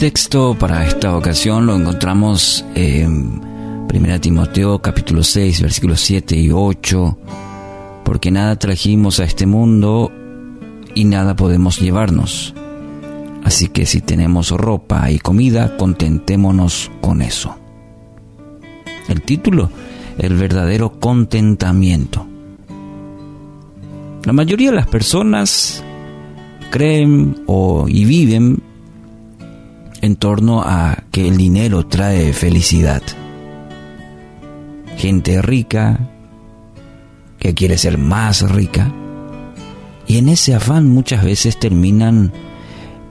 texto para esta ocasión lo encontramos en 1 Timoteo capítulo 6 versículos 7 y 8, porque nada trajimos a este mundo y nada podemos llevarnos. Así que si tenemos ropa y comida, contentémonos con eso. El título, el verdadero contentamiento. La mayoría de las personas creen o, y viven en torno a que el dinero trae felicidad. Gente rica que quiere ser más rica y en ese afán muchas veces terminan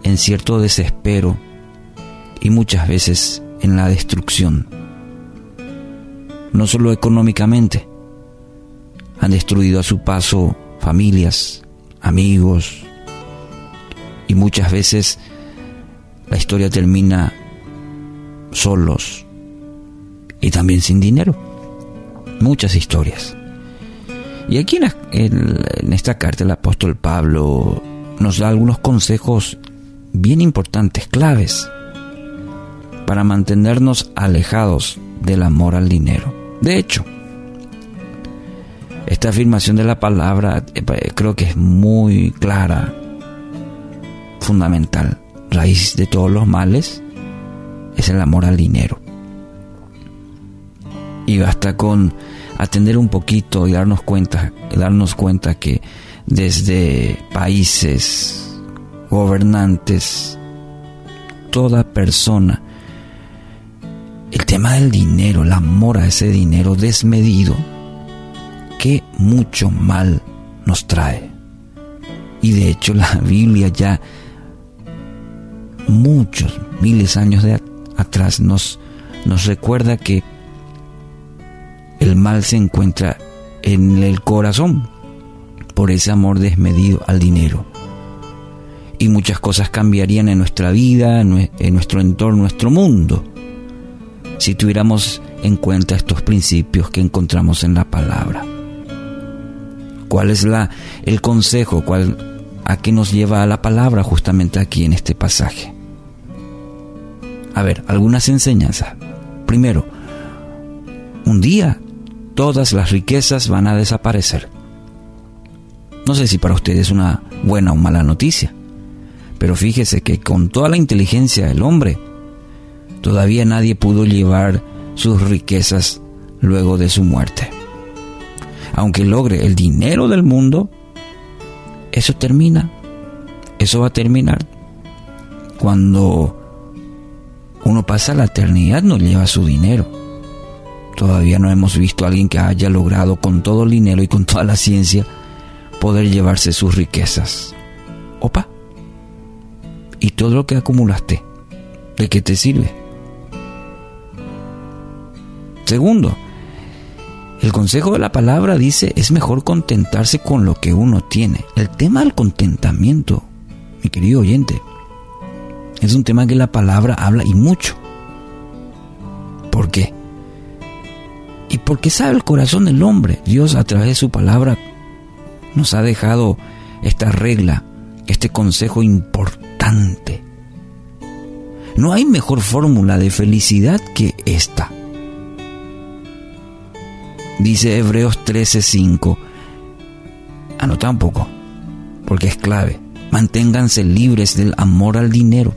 en cierto desespero y muchas veces en la destrucción. No solo económicamente, han destruido a su paso familias, amigos y muchas veces la historia termina solos y también sin dinero. Muchas historias. Y aquí en, esta carta el apóstol Pablo nos da algunos consejos bien importantes, claves, para mantenernos alejados del amor al dinero. De hecho, esta afirmación de la palabra eh, creo que es muy clara, fundamental raíz de todos los males es el amor al dinero. Y basta con atender un poquito y darnos cuenta, darnos cuenta que desde países, gobernantes, toda persona, el tema del dinero, el amor a ese dinero desmedido, que mucho mal nos trae. Y de hecho la Biblia ya muchos miles de años de atrás nos, nos recuerda que el mal se encuentra en el corazón por ese amor desmedido al dinero. Y muchas cosas cambiarían en nuestra vida, en nuestro entorno, en nuestro mundo, si tuviéramos en cuenta estos principios que encontramos en la palabra. ¿Cuál es la, el consejo? ¿Cuál, ¿A qué nos lleva a la palabra justamente aquí en este pasaje? A ver, algunas enseñanzas. Primero, un día todas las riquezas van a desaparecer. No sé si para ustedes es una buena o mala noticia, pero fíjese que con toda la inteligencia del hombre, todavía nadie pudo llevar sus riquezas luego de su muerte. Aunque logre el dinero del mundo, eso termina. Eso va a terminar cuando uno pasa la eternidad, no lleva su dinero. Todavía no hemos visto a alguien que haya logrado con todo el dinero y con toda la ciencia poder llevarse sus riquezas. Opa. ¿Y todo lo que acumulaste? ¿De qué te sirve? Segundo, el consejo de la palabra dice es mejor contentarse con lo que uno tiene. El tema del contentamiento, mi querido oyente, es un tema que la palabra habla y mucho. ¿Por qué? Porque sabe el corazón del hombre. Dios a través de su palabra nos ha dejado esta regla, este consejo importante. No hay mejor fórmula de felicidad que esta. Dice Hebreos 13:5. Anota un poco, porque es clave. Manténganse libres del amor al dinero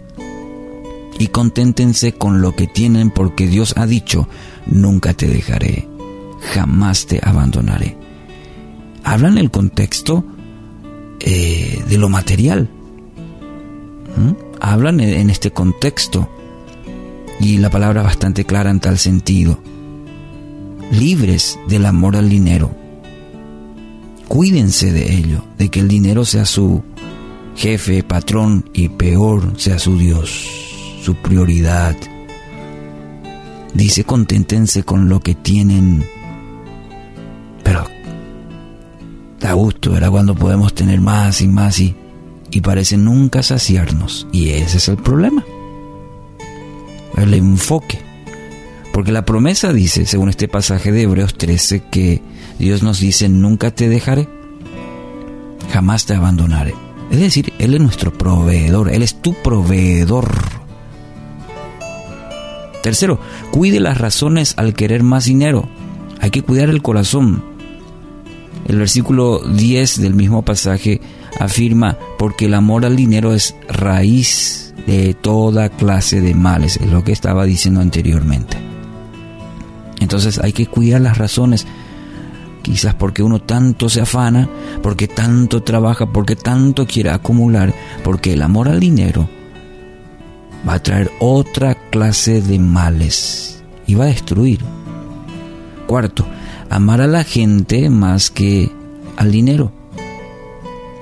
y conténtense con lo que tienen porque Dios ha dicho, nunca te dejaré, jamás te abandonaré. Hablan el contexto eh, de lo material. Hablan en este contexto y la palabra bastante clara en tal sentido. Libres del amor al dinero. Cuídense de ello, de que el dinero sea su jefe, patrón y peor sea su Dios su prioridad. Dice, conténtense con lo que tienen. Gusto. Cuando podemos tener más y más y y parece nunca saciarnos. Y ese es el problema. El enfoque. Porque la promesa dice, según este pasaje de Hebreos 13, que Dios nos dice, nunca te dejaré, jamás te abandonaré. Es decir, Él es nuestro proveedor, Él es tu proveedor. Tercero, cuide las razones al querer más dinero. Hay que cuidar el corazón. El versículo 10 del mismo pasaje afirma, porque el amor al dinero es raíz de toda clase de males, es lo que estaba diciendo anteriormente. Entonces hay que cuidar las razones, quizás porque uno tanto se afana, porque tanto trabaja, porque tanto quiere acumular, porque el amor al dinero va a traer otra clase de males y va a destruir. Cuarto, amar a la gente más que al dinero.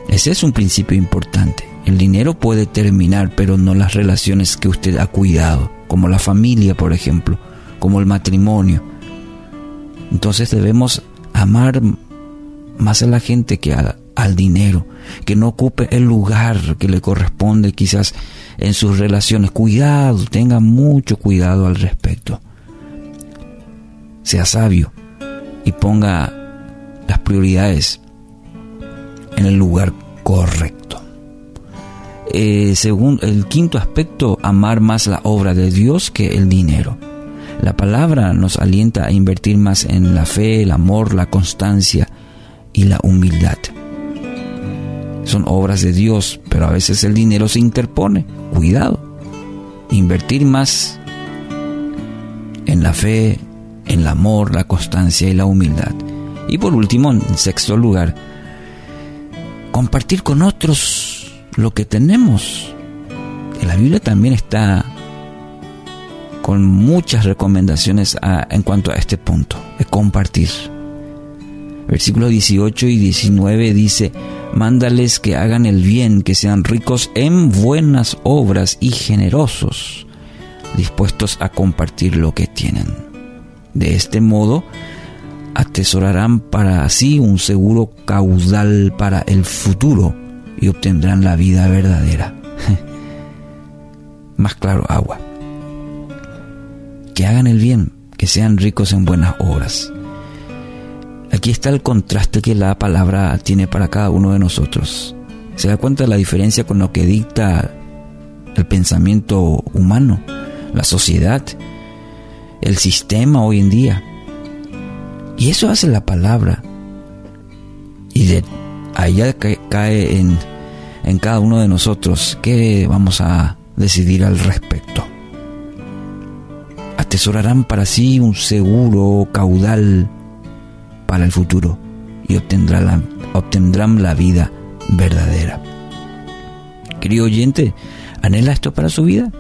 Ese es un principio importante. El dinero puede terminar, pero no las relaciones que usted ha cuidado, como la familia, por ejemplo, como el matrimonio. Entonces debemos amar más a la gente que al dinero, que no ocupe el lugar que le corresponde quizás en sus relaciones. Cuidado, tenga mucho cuidado al respecto. Sea sabio y ponga las prioridades en el lugar correcto. Eh, según el quinto aspecto, amar más la obra de Dios que el dinero. La palabra nos alienta a invertir más en la fe, el amor, la constancia y la humildad. Son obras de Dios, pero a veces el dinero se interpone. Cuidado. Invertir más en la fe, el amor, la constancia y la humildad. Y por último, en sexto lugar, compartir con otros lo que tenemos. En la Biblia también está con muchas recomendaciones en cuanto a este punto, de compartir. Versículos 18 y 19 dice, mándales que hagan el bien, que sean ricos en buenas obras y generosos, dispuestos a compartir lo que tienen. De este modo, atesorarán para sí un seguro caudal para el futuro y obtendrán la vida verdadera. Más claro, agua. Que hagan el bien, que sean ricos en buenas obras. Aquí está el contraste que la palabra tiene para cada uno de nosotros. ¿Se da cuenta de la diferencia con lo que dicta el pensamiento humano, la sociedad, el sistema hoy en día? Y eso hace la palabra. Y de allá cae en, en cada uno de nosotros qué vamos a decidir al respecto. Atesorarán para sí un seguro caudal para el futuro y obtendrán la, obtendrán la vida verdadera. Querido oyente, ¿anhela esto para su vida?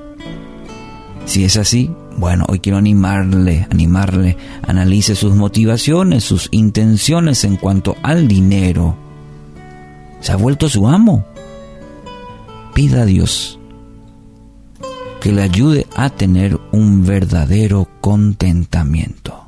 Si es así, bueno, hoy quiero animarle, animarle, analice sus motivaciones, sus intenciones en cuanto al dinero. ¿Se ha vuelto su amo? Pida a Dios que le ayude a tener un verdadero contentamiento.